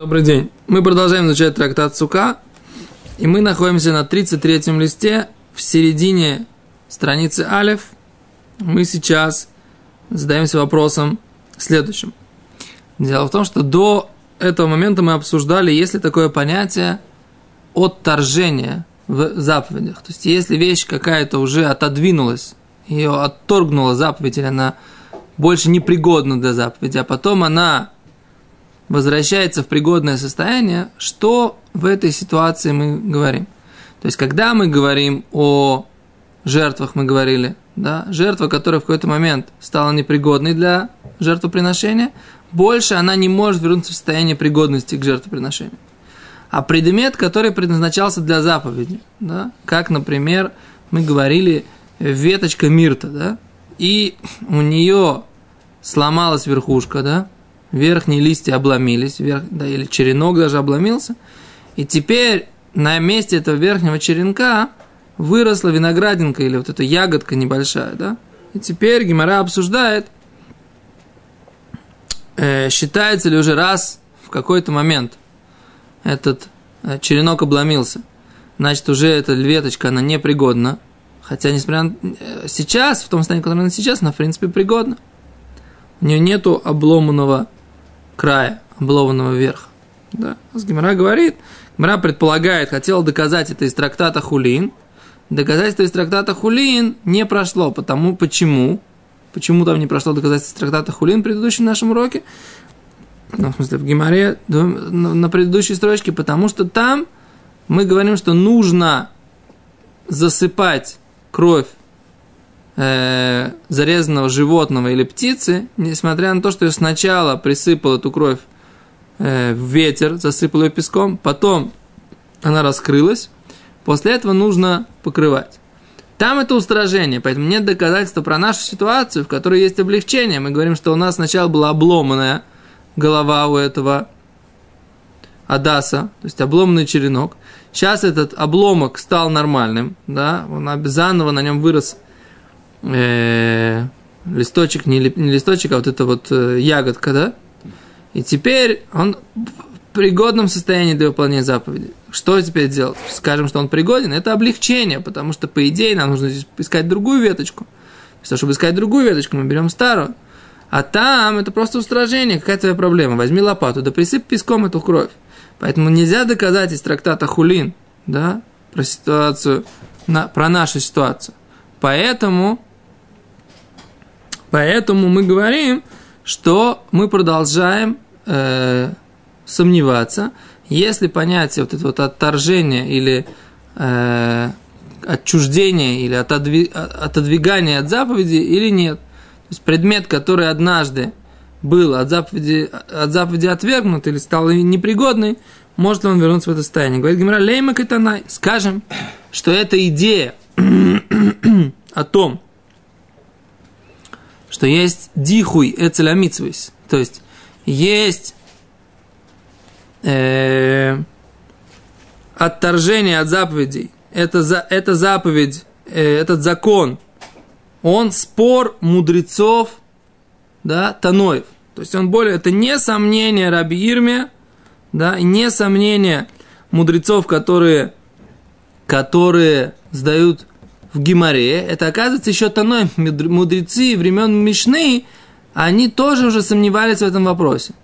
Добрый день. Мы продолжаем изучать трактат Сука, и мы находимся на 33-м листе в середине страницы Алев. Мы сейчас задаемся вопросом следующим. Дело в том, что до этого момента мы обсуждали, есть ли такое понятие отторжения в заповедях. То есть, если вещь какая-то уже отодвинулась, ее отторгнула заповедь, или она больше непригодна для заповеди, а потом она возвращается в пригодное состояние, что в этой ситуации мы говорим? То есть, когда мы говорим о жертвах, мы говорили, да, жертва, которая в какой-то момент стала непригодной для жертвоприношения, больше она не может вернуться в состояние пригодности к жертвоприношению. А предмет, который предназначался для заповеди, да, как, например, мы говорили, веточка мирта, да, и у нее сломалась верхушка, да, верхние листья обломились, верх, да, или черенок даже обломился, и теперь на месте этого верхнего черенка выросла виноградинка или вот эта ягодка небольшая, да, и теперь Гимара обсуждает, э, считается ли уже раз в какой-то момент этот э, черенок обломился, значит, уже эта веточка, она непригодна, хотя, несмотря на... Э, сейчас, в том состоянии, в котором она сейчас, она, в принципе, пригодна. У нее нету обломанного края, обломанного верха. Да. Гимара говорит, Гимара предполагает, хотел доказать это из трактата Хулин. Доказательство из трактата Хулин не прошло, потому почему? Почему там не прошло доказательство из трактата Хулин в предыдущем нашем уроке? Ну, в смысле, в Гимаре, на предыдущей строчке, потому что там мы говорим, что нужно засыпать кровь э, зарезанного животного или птицы, несмотря на то, что ее сначала присыпал эту кровь э, в ветер, засыпал ее песком, потом она раскрылась, после этого нужно покрывать. Там это устражение, поэтому нет доказательства про нашу ситуацию, в которой есть облегчение. Мы говорим, что у нас сначала была обломанная голова у этого Адаса, то есть обломанный черенок. Сейчас этот обломок стал нормальным, да, он заново на нем вырос э, листочек, не, ли, не листочек, а вот это вот э, ягодка, да? И теперь он в пригодном состоянии для выполнения заповеди. Что теперь делать? Скажем, что он пригоден, это облегчение, потому что, по идее, нам нужно здесь искать другую веточку. Вместо того, чтобы искать другую веточку, мы берем старую. А там это просто устражение, какая твоя проблема? Возьми лопату, да присыпь песком эту кровь. Поэтому нельзя доказать из трактата Хулин, да, про ситуацию, на, про нашу ситуацию. Поэтому Поэтому мы говорим, что мы продолжаем э, сомневаться, если понятие вот это вот отторжение или э, отчуждение или отодви, отодвигание от заповеди или нет. То есть предмет, который однажды был от заповеди, от заповеди отвергнут или стал непригодный, может ли он вернуться в это состояние. Говорит Гимара, лейма. Скажем, что эта идея о том, что есть дихуй эцелямитсвис, то есть есть э, отторжение от заповедей. Это, за, это заповедь, э, этот закон, он спор мудрецов, да, Таноев. То есть он более, это не сомнение Раби Ирме, да, и не сомнение мудрецов, которые, которые сдают в Гимаре, это оказывается еще Таной, мудрецы времен Мишны, они тоже уже сомневались в этом вопросе.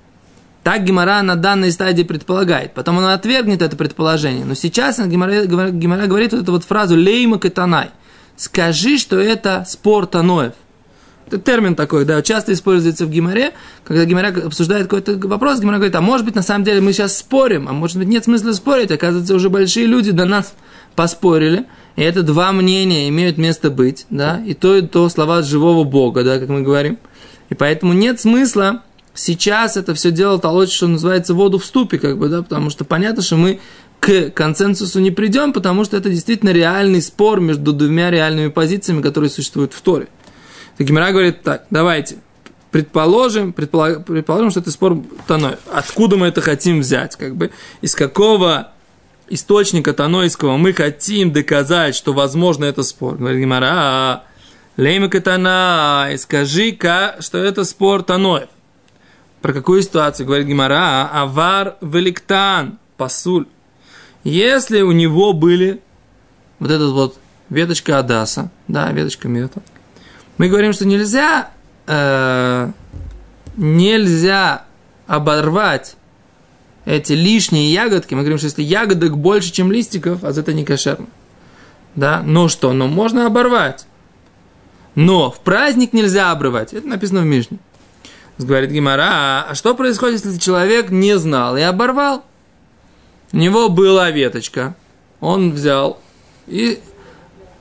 Так Гимара на данной стадии предполагает. Потом он отвергнет это предположение. Но сейчас Гимара говорит вот эту вот фразу «лейма катанай». Скажи, что это спор Таноев. Это термин такой, да, часто используется в Гимаре, когда Гимара обсуждает какой-то вопрос, Гимара говорит, а может быть, на самом деле мы сейчас спорим, а может быть, нет смысла спорить, оказывается, уже большие люди до нас поспорили, и это два мнения имеют место быть, да, и то, и то слова живого Бога, да, как мы говорим. И поэтому нет смысла сейчас это все дело толочь, что называется, воду в ступе, как бы, да, потому что понятно, что мы к консенсусу не придем, потому что это действительно реальный спор между двумя реальными позициями, которые существуют в Торе. Так Гимара говорит так, давайте, предположим, предположим, предположим, что это спор Таной. Откуда мы это хотим взять? Как бы, из какого источника Танойского мы хотим доказать, что возможно это спор. Говорит Гимара, «А, лейма катана, скажи-ка, что это спор Таноев. Про какую ситуацию говорит Гимара? Авар великтан, пасуль. Если у него были вот этот вот веточка Адаса, да, веточка мета, мы говорим, что нельзя, э, нельзя оборвать эти лишние ягодки. Мы говорим, что если ягодок больше, чем листиков, а это не кошерно. Да, но что? Но можно оборвать. Но в праздник нельзя обрывать. Это написано в Мишне. Говорит Гимара, а что происходит, если человек не знал и оборвал? У него была веточка, он взял и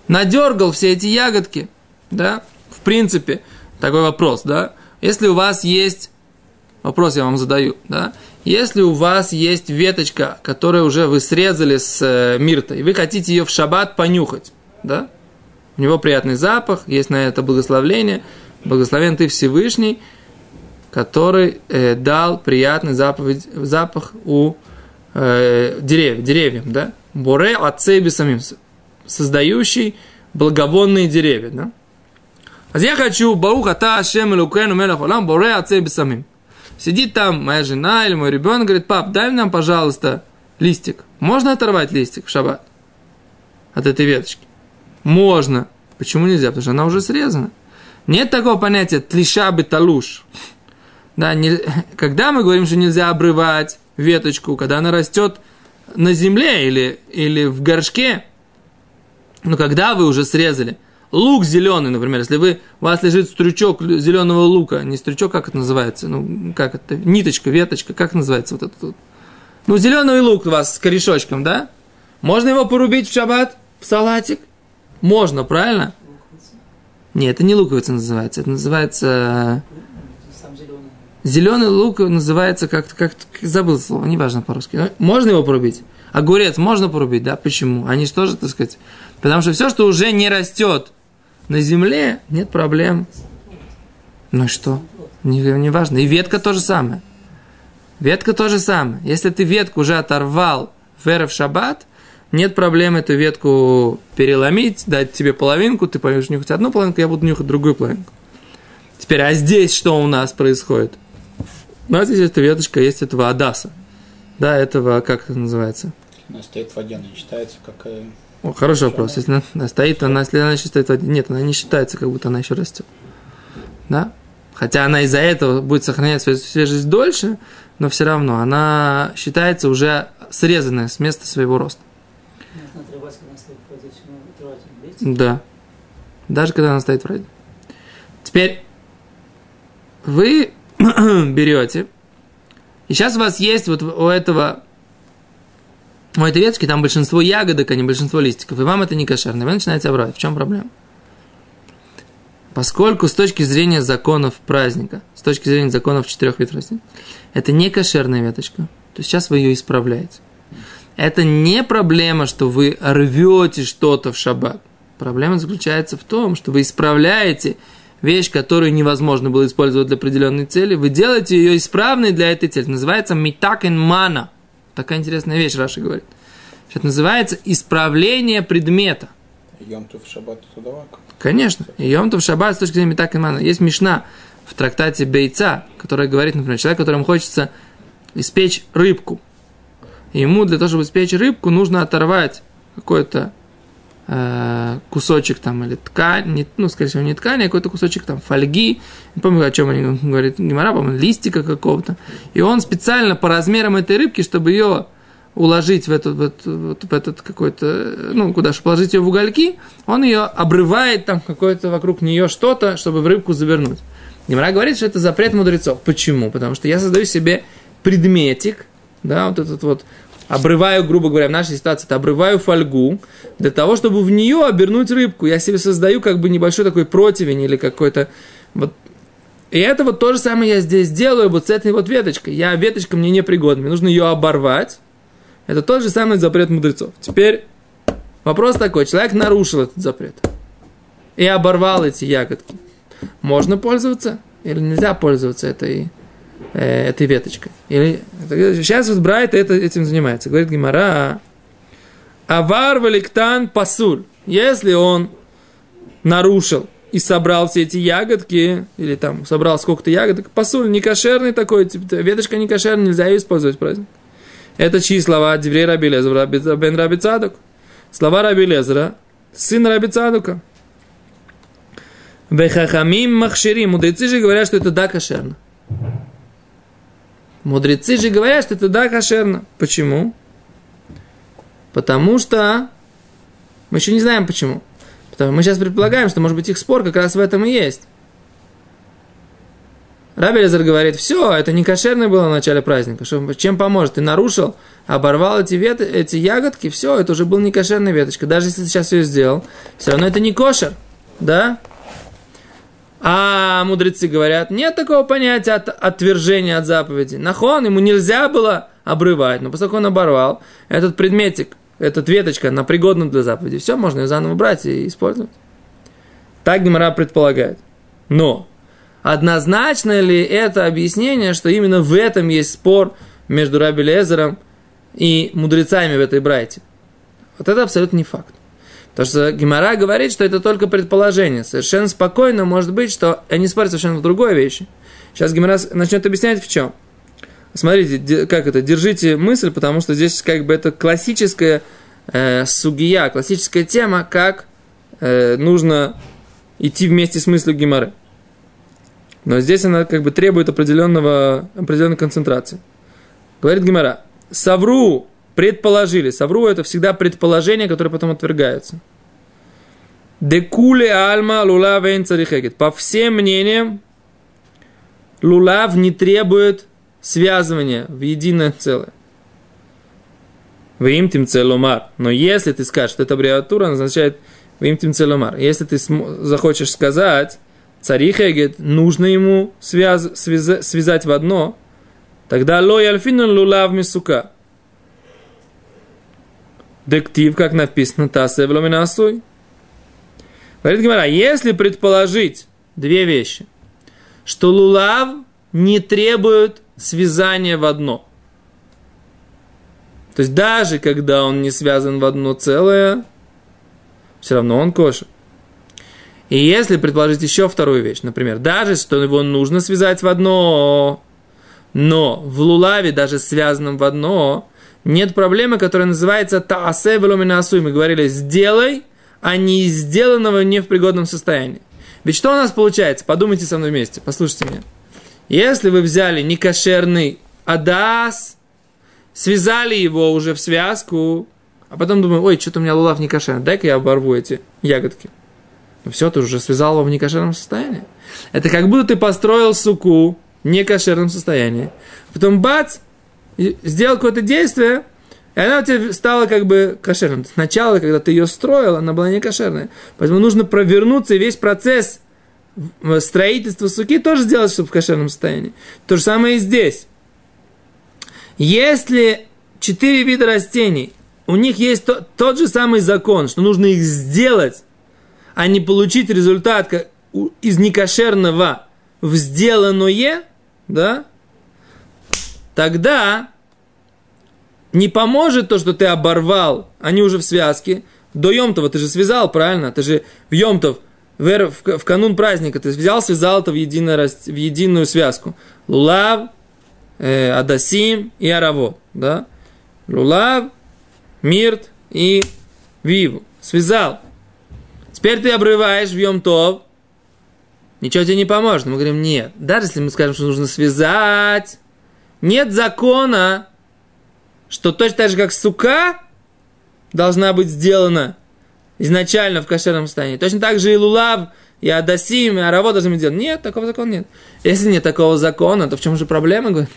надергал все эти ягодки, да? В принципе, такой вопрос, да? Если у вас есть, вопрос я вам задаю, да? Если у вас есть веточка, которую уже вы срезали с э, миртой, и вы хотите ее в шаббат понюхать, да? У него приятный запах, есть на это благословление, благословен ты Всевышний – который э, дал приятный заповедь, запах у э, деревьев, деревьям, да? Боре отцеби самим, создающий благовонные деревья, да? А я хочу, Барух Ата Ашем Элукену Мелах Олам, Боре отцеби самим. Сидит там моя жена или мой ребенок, говорит, пап, дай нам, пожалуйста, листик. Можно оторвать листик в шаббат от этой веточки? Можно. Почему нельзя? Потому что она уже срезана. Нет такого понятия тлиша беталуш. Да, не, когда мы говорим, что нельзя обрывать веточку, когда она растет на земле или, или в горшке, ну, когда вы уже срезали, лук зеленый, например, если вы, у вас лежит стручок зеленого лука, не стручок, как это называется, ну, как это, ниточка, веточка, как называется вот это вот? Ну, зеленый лук у вас с корешочком, да? Можно его порубить в шаббат, в салатик? Можно, правильно? Нет, это не луковица называется, это называется Зеленый лук называется как-то, как, как забыл слово, неважно по-русски. Можно его порубить? Огурец можно порубить, да? Почему? Они же, так сказать? Потому что все, что уже не растет на земле, нет проблем. Ну что? Не, не важно. И ветка то же самое. Ветка то же самое. Если ты ветку уже оторвал в в шаббат, нет проблем эту ветку переломить, дать тебе половинку, ты пойдешь нюхать одну половинку, я буду нюхать другую половинку. Теперь, а здесь что у нас происходит? У нас есть эта веточка, есть этого Адаса. Да, этого, как это называется? Она стоит в воде, она считается как... О, хороший вопрос. Если она стоит, она, если она в воде, нет, она не считается, как будто она еще растет. Да? Хотя она из-за этого будет сохранять свою свежесть дольше, но все равно она считается уже срезанная с места своего роста. Да. Даже когда она стоит в роде. Теперь вы берете, и сейчас у вас есть вот у этого, у этой веточки там большинство ягодок, а не большинство листиков, и вам это не кошерно, вы начинаете обрывать. В чем проблема? Поскольку с точки зрения законов праздника, с точки зрения законов четырех видов растений, это не кошерная веточка, то сейчас вы ее исправляете. Это не проблема, что вы рвете что-то в шаббат. Проблема заключается в том, что вы исправляете вещь, которую невозможно было использовать для определенной цели, вы делаете ее исправной для этой цели. называется митакен мана. Такая интересная вещь, Раша говорит. Это называется исправление предмета. Йомтов шаббат тудавак. Конечно. Йомтов шаббат с точки зрения митакен мана. Есть мишна в трактате Бейца, которая говорит, например, человек, которому хочется испечь рыбку. ему для того, чтобы испечь рыбку, нужно оторвать какое-то кусочек там или ткань, ну, скорее всего, не ткани, а какой-то кусочек там фольги, не помню, о чем они говорят, Гимара, по листика какого-то. И он специально по размерам этой рыбки, чтобы ее уложить в этот, в этот, в этот какой-то, ну, куда, чтобы положить ее в угольки, он ее обрывает там какое-то вокруг нее что-то, чтобы в рыбку завернуть. Гимара говорит, что это запрет мудрецов. Почему? Потому что я создаю себе предметик, да, вот этот вот обрываю, грубо говоря, в нашей ситуации, это обрываю фольгу для того, чтобы в нее обернуть рыбку. Я себе создаю как бы небольшой такой противень или какой-то вот и это вот то же самое я здесь делаю вот с этой вот веточкой. Я веточка мне непригодна, мне нужно ее оборвать. Это тот же самый запрет мудрецов. Теперь вопрос такой, человек нарушил этот запрет и оборвал эти ягодки. Можно пользоваться или нельзя пользоваться этой э, этой веточкой. Или, сейчас вот Брайт это, этим занимается. Говорит Гимара, авар валиктан пасуль. Если он нарушил и собрал все эти ягодки, или там собрал сколько-то ягодок, посуль не кошерный такой, типа, веточка не кошерная, нельзя ее использовать в праздник. Это чьи слова? Деврей Раби Лезра, бен Раби Цадук. Слова Раби Лезра, сын Раби Цадука. Вехахамим махшири. Мудрецы же говорят, что это да кошерно. Мудрецы же говорят, что это да кошерно. Почему? Потому что мы еще не знаем почему. Потому мы сейчас предполагаем, что, может быть, их спор как раз в этом и есть. Раби Лезер говорит, все, это не кошерное было в начале праздника. Что, чем поможет? Ты нарушил, оборвал эти, вет, эти ягодки, все, это уже был не кошерная веточка. Даже если ты сейчас ее сделал, все равно это не кошер. Да? А мудрецы говорят, нет такого понятия от, отвержения от заповеди. Нахон, ему нельзя было обрывать, но поскольку он оборвал, этот предметик, эта веточка, она пригодна для заповеди, все, можно ее заново брать и использовать. Так Гимара предполагает. Но однозначно ли это объяснение, что именно в этом есть спор между Раби Лезером и мудрецами в этой брайте? Вот это абсолютно не факт. Потому что Гимара говорит, что это только предположение. Совершенно спокойно может быть, что они спорят совершенно в другой вещи. Сейчас Гимара начнет объяснять в чем. Смотрите, как это, держите мысль, потому что здесь как бы это классическая э, сугия, классическая тема, как э, нужно идти вместе с мыслью Гимары. Но здесь она как бы требует определенного, определенной концентрации. Говорит Гимара, Савру предположили. Савру это всегда предположение, которое потом отвергается. Декуле альма лулав царихегет. По всем мнениям, лулав не требует связывания в единое целое. Вы им тим целомар. Но если ты скажешь, что это аббревиатура, означает вы им тим целомар. Если ты захочешь сказать, царихегет, нужно ему связ, связ, связать в одно, тогда ло альфину лулав мисука. Дектив, как написано, тасе вломинасуй. Говорит Гимара, если предположить две вещи, что лулав не требует связания в одно. То есть даже когда он не связан в одно целое, все равно он кошер. И если предположить еще вторую вещь, например, даже что его нужно связать в одно, но в лулаве, даже связанном в одно, нет проблемы, которая называется таасе веломинасуй. Мы говорили, сделай, а не сделанного не в пригодном состоянии. Ведь что у нас получается? Подумайте со мной вместе, послушайте меня. Если вы взяли некошерный адас, связали его уже в связку, а потом думаю, ой, что-то у меня лулав не кошерный, дай-ка я оборву эти ягодки. Ну все, ты уже связал его в некошерном состоянии. Это как будто ты построил суку в некошерном состоянии. Потом бац, сделал какое-то действие, и она у тебя стала как бы кошерной. Сначала, когда ты ее строил, она была не кошерная. Поэтому нужно провернуться, и весь процесс строительства суки тоже сделать, чтобы в кошерном состоянии. То же самое и здесь. Если четыре вида растений, у них есть то, тот же самый закон, что нужно их сделать, а не получить результат из некошерного в сделанное, да, тогда не поможет то, что ты оборвал, они уже в связке. До Йомтова ты же связал, правильно? Ты же в Йомтов, в, в, в канун праздника, ты взял, связал это в, едино, в единую связку. Лулав, э, Адасим и Араво. Да? Лулав, Мирт и Виву. Связал. Теперь ты обрываешь в Йомтов. Ничего тебе не поможет. Мы говорим, нет. Даже если мы скажем, что нужно связать, нет закона, что точно так же, как сука должна быть сделана изначально в кошерном состоянии. Точно так же и лулав, и адасим, и араво должны быть сделаны. Нет, такого закона нет. Если нет такого закона, то в чем же проблема, говорит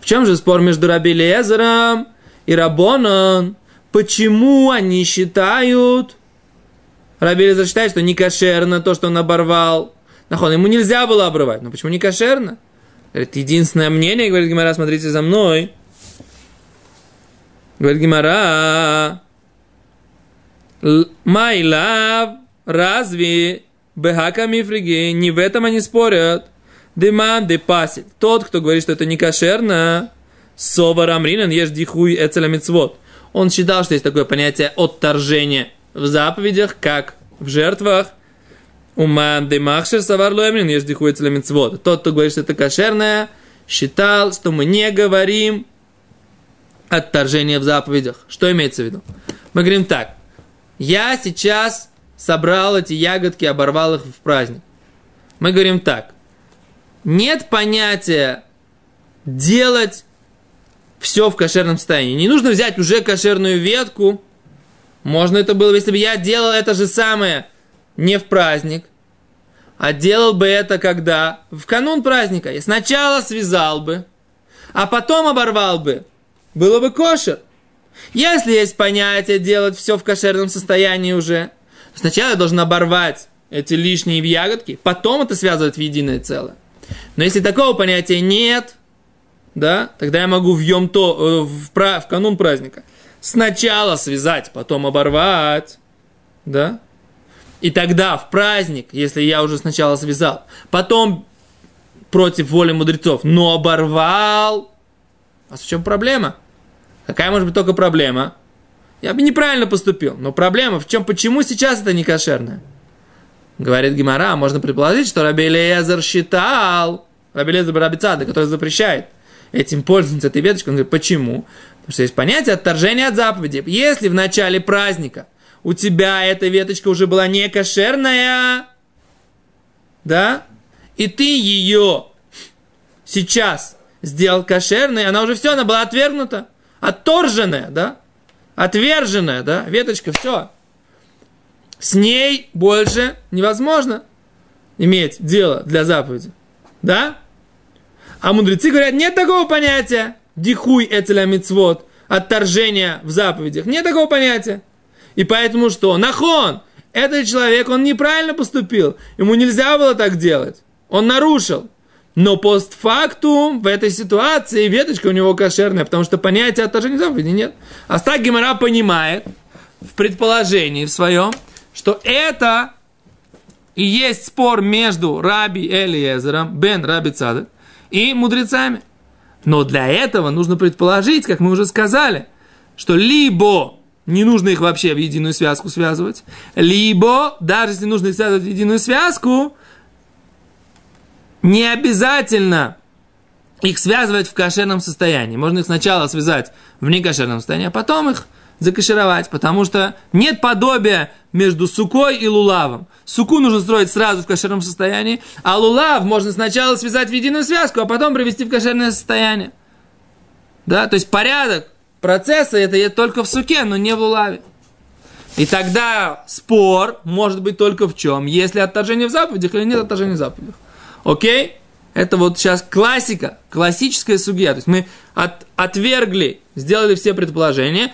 В чем же спор между Раби Лезером и Рабоном? Почему они считают, Раби Лезер считает, что не кошерно то, что он оборвал. Нахон, ему нельзя было обрывать. Но почему не кошерно? Говорит, единственное мнение, говорит Гимара, смотрите за мной. Говорит Гимара, Майлав, разве Бехака Мифриги, не в этом они спорят. Деман де пасит. Тот, кто говорит, что это не кошерно, сова рамринан, ешь дихуй эцеламицвод. Он считал, что есть такое понятие отторжения в заповедях, как в жертвах. Уман де махшер савар лоэмрин, ешь дихуется мецвод. Тот, кто говорит, что это кошерное, считал, что мы не говорим отторжение в заповедях. Что имеется в виду? Мы говорим так. Я сейчас собрал эти ягодки, оборвал их в праздник. Мы говорим так. Нет понятия делать все в кошерном состоянии. Не нужно взять уже кошерную ветку. Можно это было, если бы я делал это же самое не в праздник, а делал бы это когда? В канун праздника. Я сначала связал бы, а потом оборвал бы. Было бы кошер. Если есть понятие делать все в кошерном состоянии уже, сначала я должен оборвать эти лишние ягодки, потом это связывать в единое целое. Но если такого понятия нет, да, тогда я могу в йом то, э, в, в канун праздника сначала связать, потом оборвать, да, и тогда в праздник, если я уже сначала связал, потом против воли мудрецов, но оборвал, а в чем проблема? Какая может быть только проблема? Я бы неправильно поступил, но проблема в чем, почему сейчас это не кошерное? Говорит Гимара, можно предположить, что Раби Элиезер считал, Раби Элиезер Барабицада, который запрещает этим пользоваться этой веточкой, он говорит, почему? Потому что есть понятие отторжения от заповеди. Если в начале праздника у тебя эта веточка уже была не кошерная, да, и ты ее сейчас сделал кошерной, она уже все, она была отвергнута, отторженная, да, отверженная, да, веточка, все, с ней больше невозможно иметь дело для заповеди. Да? А мудрецы говорят, нет такого понятия. Дихуй эцеля мицвод. Отторжение в заповедях. Нет такого понятия. И поэтому что? Нахон. Этот человек, он неправильно поступил. Ему нельзя было так делать. Он нарушил. Но постфактум в этой ситуации веточка у него кошерная, потому что понятия отторжения заповеди нет. А так Гемора понимает в предположении в своем, что это и есть спор между Раби Элиезером, Бен Раби Цадок, и мудрецами. Но для этого нужно предположить, как мы уже сказали, что либо не нужно их вообще в единую связку связывать, либо, даже если нужно их связывать в единую связку, не обязательно их связывать в кошерном состоянии. Можно их сначала связать в некошерном состоянии, а потом их закашировать, потому что нет подобия между сукой и лулавом. Суку нужно строить сразу в кошерном состоянии, а лулав можно сначала связать в единую связку, а потом привести в кошерное состояние. Да, то есть порядок процесса это только в суке, но не в лулаве. И тогда спор может быть только в чем? Если отторжение в заповедях или нет отторжения в заповедях. Окей? Это вот сейчас классика, классическая судья. То есть мы от, отвергли, сделали все предположения,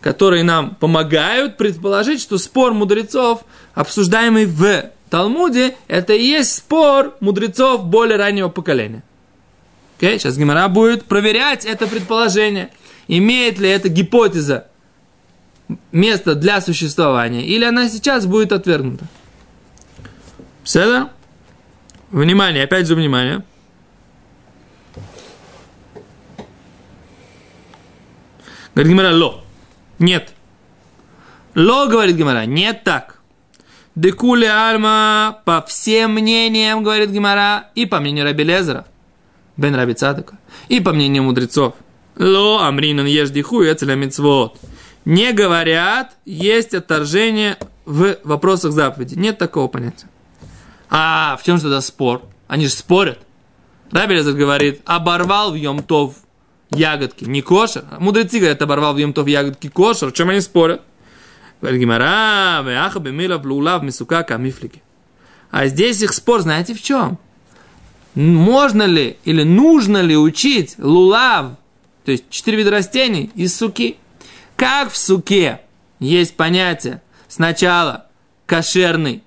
которые нам помогают предположить, что спор мудрецов, обсуждаемый в Талмуде, это и есть спор мудрецов более раннего поколения. Okay? Сейчас Гимара будет проверять это предположение. Имеет ли эта гипотеза место для существования, или она сейчас будет отвергнута. Все Внимание, опять же внимание. Говорит Гимара, ло. Нет. Ло, говорит Гимара, нет так. Декуле альма, по всем мнениям, говорит Гимара, и по мнению Раби Лезера, Бен Раби Цадыка, и по мнению мудрецов. Ло, амринан ешь диху, эцеля. Не говорят, есть отторжение в вопросах заповеди. Нет такого понятия. А в чем же тогда спор? Они же спорят. Раби Лезер говорит, оборвал в Йом-Тов ягодки, не кошер. Мудрецы говорят, оборвал в Йом-Тов ягодки кошер. В чем они спорят? Говорит Гимара, веаха бемила в лулав мисука камифлики. А здесь их спор, знаете, в чем? Можно ли или нужно ли учить лулав, то есть четыре вида растений из суки? Как в суке есть понятие сначала кошерный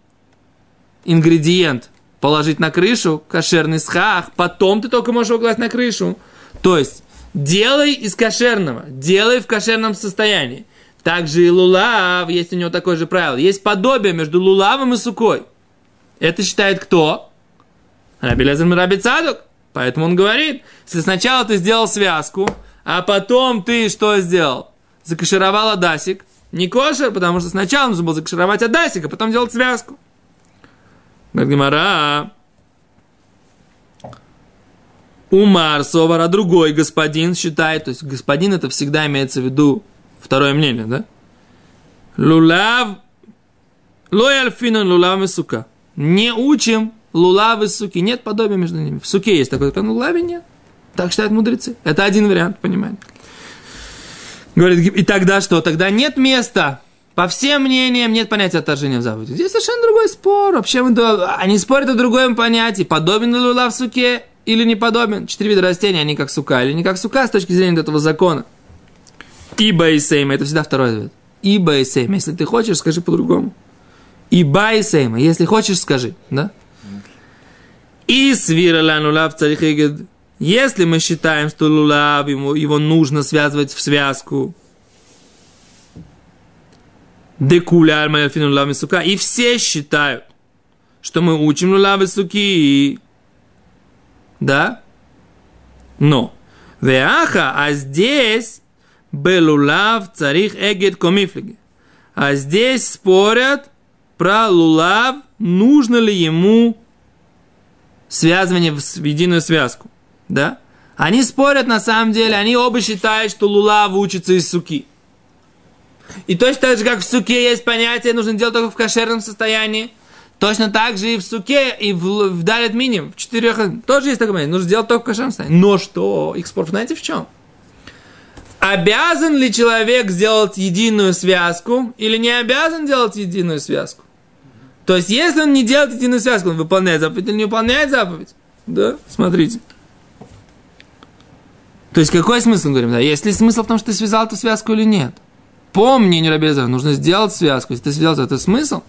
ингредиент положить на крышу, кошерный схах, потом ты только можешь его класть на крышу. То есть, делай из кошерного, делай в кошерном состоянии. Также и лулав, есть у него такое же правило. Есть подобие между лулавом и сукой. Это считает кто? Раби Лезер. Поэтому он говорит, если сначала ты сделал связку, а потом ты что сделал? Закашировал адасик. Не кошер, потому что сначала нужно было закашировать адасик, а потом делать связку. Говорит Гимара. Умар Совар, другой господин считает, то есть господин это всегда имеется в виду второе мнение, да? Лулав, лой альфинан лулав и сука. Не учим лулав и суки. Нет подобия между ними. В суке есть такой, в лулаве нет. Так считают мудрецы. Это один вариант, понимаете? Говорит, и тогда что? Тогда нет места. По всем мнениям нет понятия отторжения в заповеди. Здесь совершенно другой спор. Вообще они спорят о другом понятии. Подобен ли в суке или не подобен? Четыре вида растений, они как сука или не как сука с точки зрения этого закона. Ибо и сейма, это всегда второй ответ. Ибо и сейма. Если ты хочешь, скажи по-другому. Ибо и сейма. Если хочешь, скажи. Да? И свира лану лав царихигед если мы считаем, что лулав, ему, его нужно связывать в связку, декуля альмаяфину сука, и все считают, что мы учим лулав суки, да? Но, веаха, а здесь белулав царих эгет комифлиги. А здесь спорят про лулав, нужно ли ему связывание в единую связку да? Они спорят на самом деле, они оба считают, что лулав учится из суки. И точно так же, как в суке есть понятие, нужно делать только в кошерном состоянии, точно так же и в суке, и в, в далит миним, в четырех, тоже есть такое понятие, нужно делать только в кошерном состоянии. Но что? Их спор, знаете, в чем? Обязан ли человек сделать единую связку или не обязан делать единую связку? То есть, если он не делает единую связку, он выполняет заповедь или не выполняет заповедь? Да, смотрите. То есть какой смысл, говорим, да? Есть ли смысл в том, что ты связал эту связку или нет? По мнению Рабеза, нужно сделать связку. Если ты связал, то это смысл.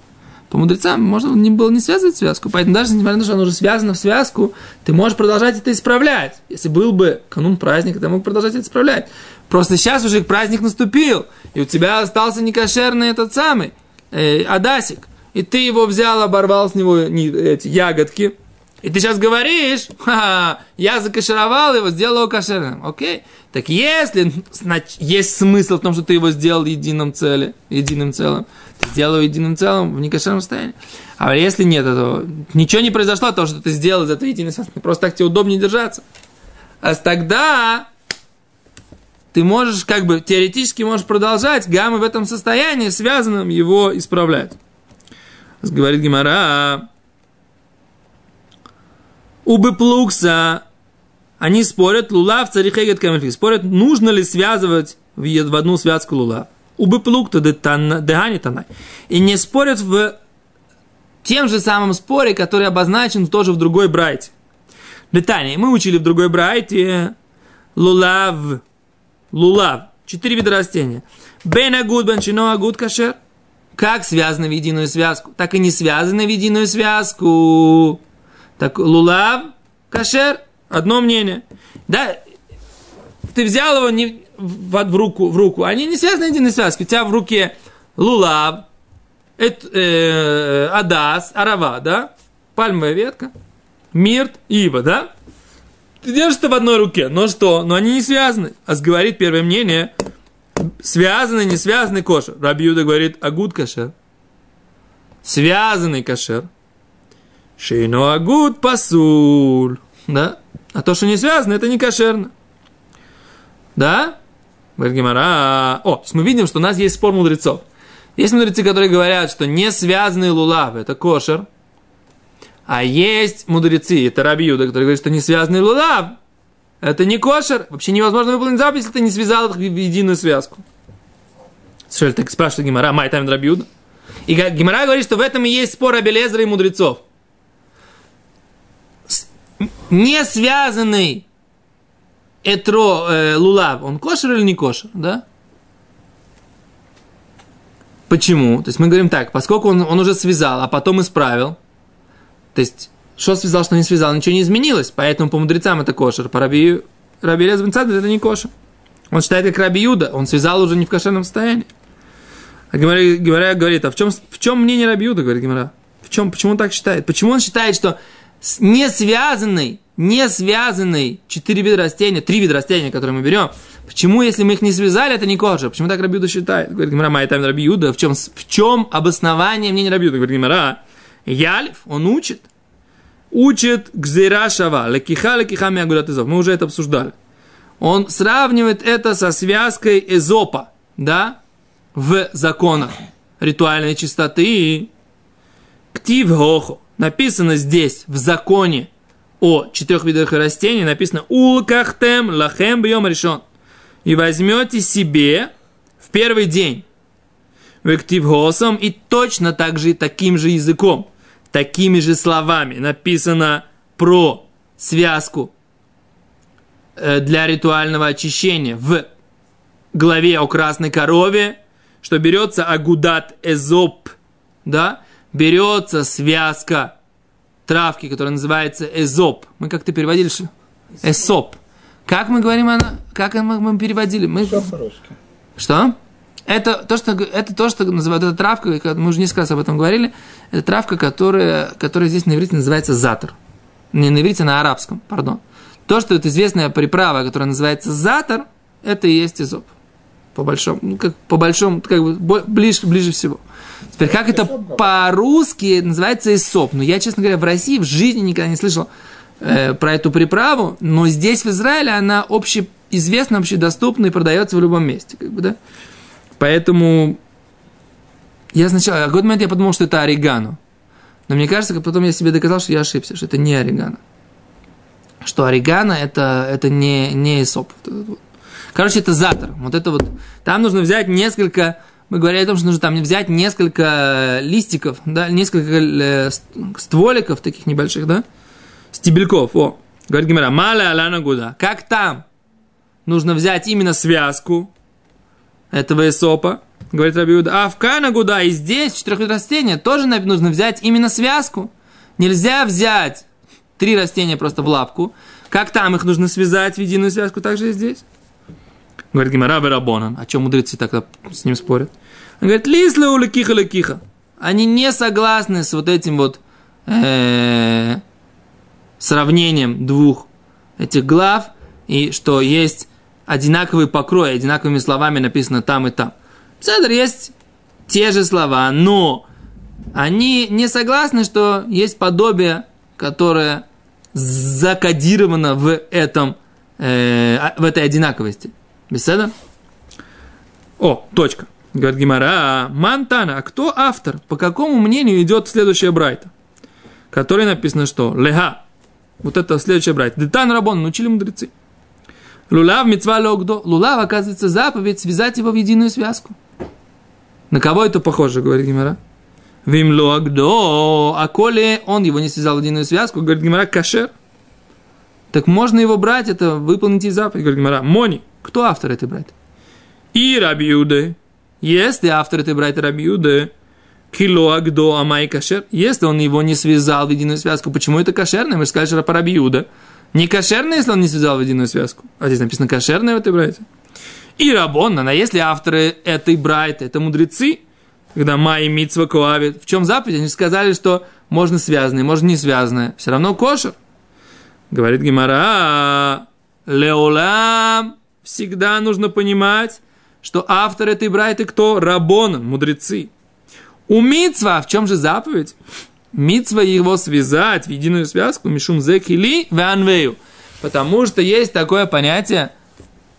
По мудрецам можно не было не связывать связку. Поэтому даже несмотря на то, что она уже связана в связку, ты можешь продолжать это исправлять. Если был бы канун праздника, ты мог продолжать это исправлять. Просто сейчас уже праздник наступил, и у тебя остался некошерный этот самый э, адасик. И ты его взял, оборвал с него не, эти ягодки, и ты сейчас говоришь, Ха, я закашировал его, сделал его кошерным. Окей? Так если значит, есть смысл в том, что ты его сделал единым целым, единым целым, ты сделал его единым целым в некошерном состоянии. А если нет, то ничего не произошло, то, что ты сделал из этого состояния. Просто так тебе удобнее держаться. А тогда ты можешь, как бы, теоретически можешь продолжать гаммы в этом состоянии, связанном его исправлять. Говорит Гимара, у Беплукса они спорят, лулав царихегет камельфи, спорят, нужно ли связывать в одну связку лулав. У Беплукта дегани танай. И не спорят в тем же самом споре, который обозначен тоже в другой брайте. Детание. Мы учили в другой брайте лулав. Лулав. Четыре вида растения. Бен агуд, бен чино агуд кашер. Как связаны в единую связку, так и не связаны в единую связку. Так лулав, кашер, одно мнение. Да, ты взял его не в, в, руку, в руку, они не связаны единой связкой. У тебя в руке лулав, это, э, адас, арава, да? Пальмовая ветка, мирт, ива, да? Ты держишь это в одной руке, но что? Но они не связаны. А говорит первое мнение, связанный, не связанный кошер. Рабиуда говорит, агуд кашер. Связанный кашер. Шейно агут пасуль. Да? А то, что не связано, это не кошерно. Да? Гимара. О, мы видим, что у нас есть спор мудрецов. Есть мудрецы, которые говорят, что не связанный лулав – это кошер. А есть мудрецы, это Рабиуда, которые говорят, что не связанный лулав – это не кошер. Вообще невозможно выполнить заповедь, если ты не связал их в единую связку. Что так спрашивает Гимара, май там Рабиуда. И Гимара говорит, что в этом и есть спор Абелезра и мудрецов – не связанный этро э, лулав, он кошер или не кошер, да? Почему? То есть мы говорим так, поскольку он, он уже связал, а потом исправил, то есть что связал, что не связал, ничего не изменилось, поэтому по мудрецам это кошер, по раби, раби Лез это не кошер. Он считает как раби Юда, он связал уже не в кошерном состоянии. А Гимара, говорит, а в чем, в чем мнение раби Юда, говорит Гимара? В чем, почему он так считает? Почему он считает, что не связанный, не связанный четыре вида растения, три вида растения, которые мы берем, почему, если мы их не связали, это не кожа? Почему так Рабиуда считает? Говорит Гимара, май там Рабиуда, в чем, в чем обоснование мнения Рабиуда? Говорит Гимара, Ялев, он учит. Учит гзира шава, лекиха лекиха изов. Мы уже это обсуждали. Он сравнивает это со связкой эзопа, да, в законах ритуальной чистоты. Ктив гохо. Написано здесь, в законе о четырех видах растений, написано «Улкахтем лахем бьем решен». И возьмете себе в первый день в голосом и точно так же таким же языком, такими же словами написано про связку э, для ритуального очищения в главе о красной корове, что берется агудат эзоп, да, берется связка травки, которая называется эзоп. Мы как-то переводили? Эсоп. Как мы говорим она? Как мы, мы переводили? Мы... Что? Это то, что, это то, что называют эта травка, мы уже несколько раз об этом говорили, это травка, которая, которая здесь на иврите называется затор. Не на иврите, а на арабском, пардон. То, что это известная приправа, которая называется затор, это и есть изоп. По большому, ну, как, по большому, как бы ближе, ближе всего. Теперь, как это по-русски называется исоп? Но я, честно говоря, в России в жизни никогда не слышал э, про эту приправу, но здесь, в Израиле, она общеизвестна, общедоступна и продается в любом месте. Как бы, да? Поэтому я сначала, в какой-то момент я подумал, что это орегано. Но мне кажется, потом я себе доказал, что я ошибся, что это не орегано. Что орегано это, это не, не эсоп. Короче, это затор. Вот это вот. Там нужно взять несколько мы говорили о том, что нужно там взять несколько листиков, да, несколько э, стволиков таких небольших, да, стебельков. О, говорит Гимера, маля аляна гуда. Как там? Нужно взять именно связку этого эсопа, говорит Рабиуда, а в Канагуда и здесь, в четырех растения, тоже нужно взять именно связку. Нельзя взять три растения просто в лапку. Как там их нужно связать в единую связку, так же и здесь. Говорит Гимара Рабонан. О чем мудрецы так с ним спорят? Он говорит, лисла лекиха лекиха. Они не согласны с вот этим вот э, сравнением двух этих глав, и что есть одинаковый покрой, одинаковыми словами написано там и там. Цедр есть те же слова, но они не согласны, что есть подобие, которое закодировано в этом, э, в этой одинаковости. Беседа? О, точка. Говорит Гимара, «А, Мантана, а кто автор? По какому мнению идет следующая брайта? Который написано что? Лега. Вот это следующая брайта. Детан Рабон, научили мудрецы. Лулав мецва логдо. Лулав, оказывается, заповедь связать его в единую связку. На кого это похоже, говорит Гимара? Вим логдо. А коли он его не связал в единую связку, говорит Гимара, кашер. Так можно его брать, это выполнить и заповедь, говорит Гимара. Мони. Кто автор этой брайты? И Рабиуды. Если автор этой брайты Рабиуды, Килоагдо Амай Кашер, если он его не связал в единую связку, почему это кошерное? Мы же сказали, что по Рабиуда. Не кошерное, если он не связал в единую связку. А здесь написано кошерное в этой брайте. И Рабонна, а если авторы этой брайты, это мудрецы, когда Май Митсва Коавит, в чем заповедь? Они сказали, что можно связанное, можно не связанное. Все равно кошер. Говорит Гимара, Леолам, всегда нужно понимать, что автор этой брайты кто? Рабон, мудрецы. У Мицва, в чем же заповедь? Мицва его связать в единую связку, Мишум Зекили Ванвею. Потому что есть такое понятие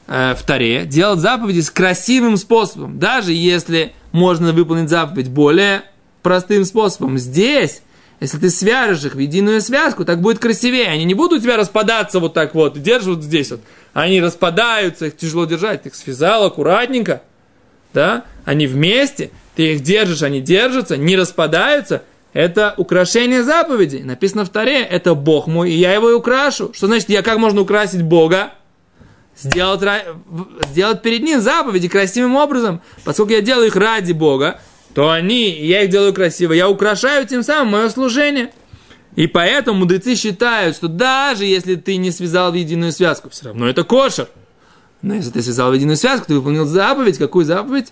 э, в Таре, делать заповеди с красивым способом, даже если можно выполнить заповедь более простым способом. Здесь если ты свяжешь их в единую связку, так будет красивее. Они не будут у тебя распадаться вот так вот, держишь вот здесь вот. Они распадаются, их тяжело держать. Ты их связал аккуратненько, да? Они вместе, ты их держишь, они держатся, не распадаются. Это украшение заповедей. Написано в Таре, это Бог мой, и я его и украшу. Что значит, я как можно украсить Бога? Сделать, сделать перед ним заповеди красивым образом. Поскольку я делаю их ради Бога, то они, я их делаю красиво, я украшаю тем самым мое служение. И поэтому мудрецы считают, что даже если ты не связал в единую связку, все равно это кошер. Но если ты связал в единую связку, ты выполнил заповедь. Какую заповедь?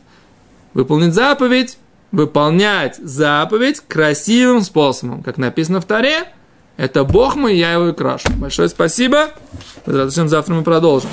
Выполнить заповедь. Выполнять заповедь красивым способом. Как написано в Таре, это Бог мой, я его и крашу. Большое спасибо. Завтра мы продолжим.